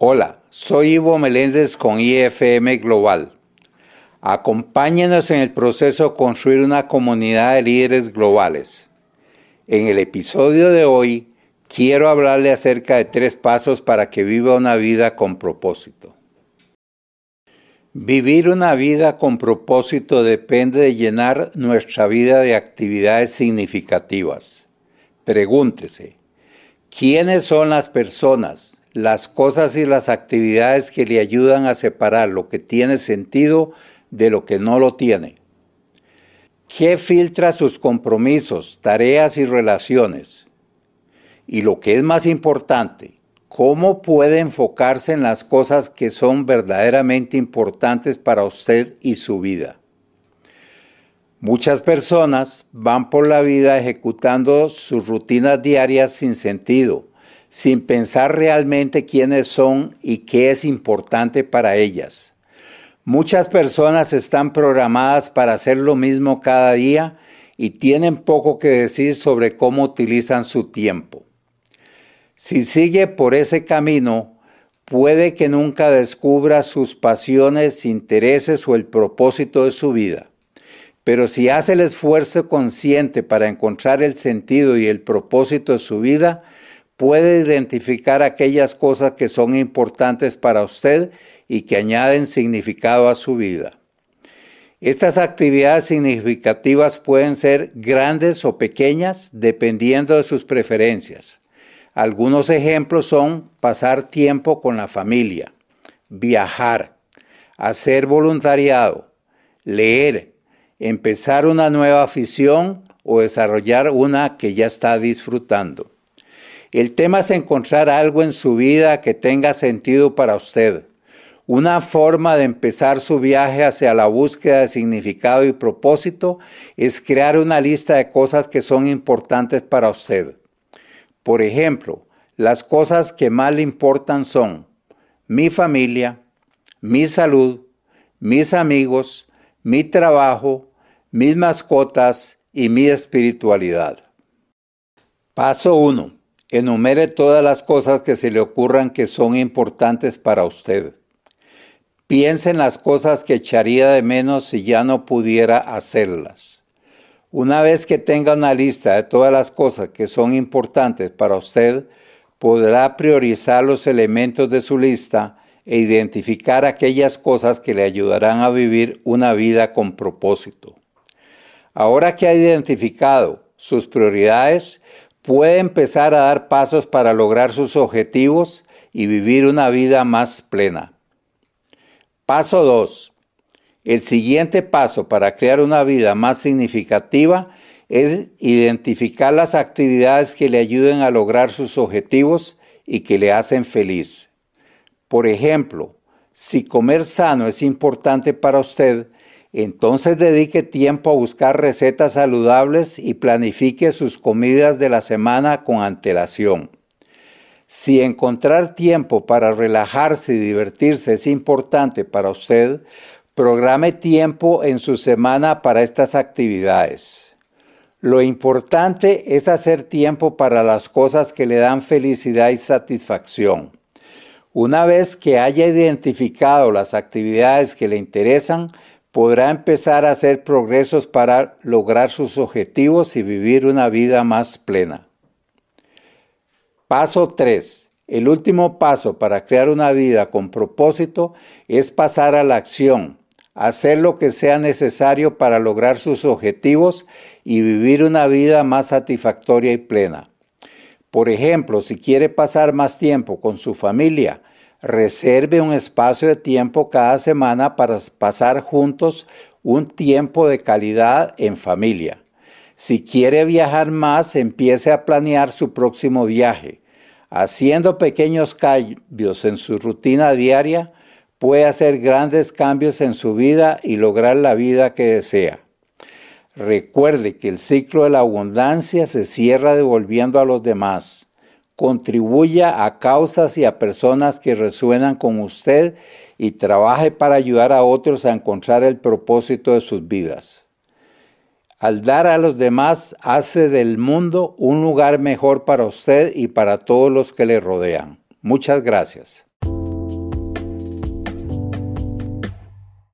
Hola, soy Ivo Meléndez con IFM Global. Acompáñenos en el proceso de construir una comunidad de líderes globales. En el episodio de hoy quiero hablarle acerca de tres pasos para que viva una vida con propósito. Vivir una vida con propósito depende de llenar nuestra vida de actividades significativas. Pregúntese, ¿quiénes son las personas, las cosas y las actividades que le ayudan a separar lo que tiene sentido de lo que no lo tiene. ¿Qué filtra sus compromisos, tareas y relaciones? Y lo que es más importante, ¿cómo puede enfocarse en las cosas que son verdaderamente importantes para usted y su vida? Muchas personas van por la vida ejecutando sus rutinas diarias sin sentido, sin pensar realmente quiénes son y qué es importante para ellas. Muchas personas están programadas para hacer lo mismo cada día y tienen poco que decir sobre cómo utilizan su tiempo. Si sigue por ese camino, puede que nunca descubra sus pasiones, intereses o el propósito de su vida. Pero si hace el esfuerzo consciente para encontrar el sentido y el propósito de su vida, puede identificar aquellas cosas que son importantes para usted y que añaden significado a su vida. Estas actividades significativas pueden ser grandes o pequeñas dependiendo de sus preferencias. Algunos ejemplos son pasar tiempo con la familia, viajar, hacer voluntariado, leer, empezar una nueva afición o desarrollar una que ya está disfrutando. El tema es encontrar algo en su vida que tenga sentido para usted. Una forma de empezar su viaje hacia la búsqueda de significado y propósito es crear una lista de cosas que son importantes para usted. Por ejemplo, las cosas que más le importan son mi familia, mi salud, mis amigos, mi trabajo, mis mascotas y mi espiritualidad. Paso 1. Enumere todas las cosas que se le ocurran que son importantes para usted. Piense en las cosas que echaría de menos si ya no pudiera hacerlas. Una vez que tenga una lista de todas las cosas que son importantes para usted, podrá priorizar los elementos de su lista e identificar aquellas cosas que le ayudarán a vivir una vida con propósito. Ahora que ha identificado sus prioridades, puede empezar a dar pasos para lograr sus objetivos y vivir una vida más plena. Paso 2. El siguiente paso para crear una vida más significativa es identificar las actividades que le ayuden a lograr sus objetivos y que le hacen feliz. Por ejemplo, si comer sano es importante para usted, entonces dedique tiempo a buscar recetas saludables y planifique sus comidas de la semana con antelación. Si encontrar tiempo para relajarse y divertirse es importante para usted, programe tiempo en su semana para estas actividades. Lo importante es hacer tiempo para las cosas que le dan felicidad y satisfacción. Una vez que haya identificado las actividades que le interesan, podrá empezar a hacer progresos para lograr sus objetivos y vivir una vida más plena. Paso 3. El último paso para crear una vida con propósito es pasar a la acción, hacer lo que sea necesario para lograr sus objetivos y vivir una vida más satisfactoria y plena. Por ejemplo, si quiere pasar más tiempo con su familia, reserve un espacio de tiempo cada semana para pasar juntos un tiempo de calidad en familia. Si quiere viajar más, empiece a planear su próximo viaje. Haciendo pequeños cambios en su rutina diaria, puede hacer grandes cambios en su vida y lograr la vida que desea. Recuerde que el ciclo de la abundancia se cierra devolviendo a los demás contribuya a causas y a personas que resuenan con usted y trabaje para ayudar a otros a encontrar el propósito de sus vidas. Al dar a los demás hace del mundo un lugar mejor para usted y para todos los que le rodean. Muchas gracias.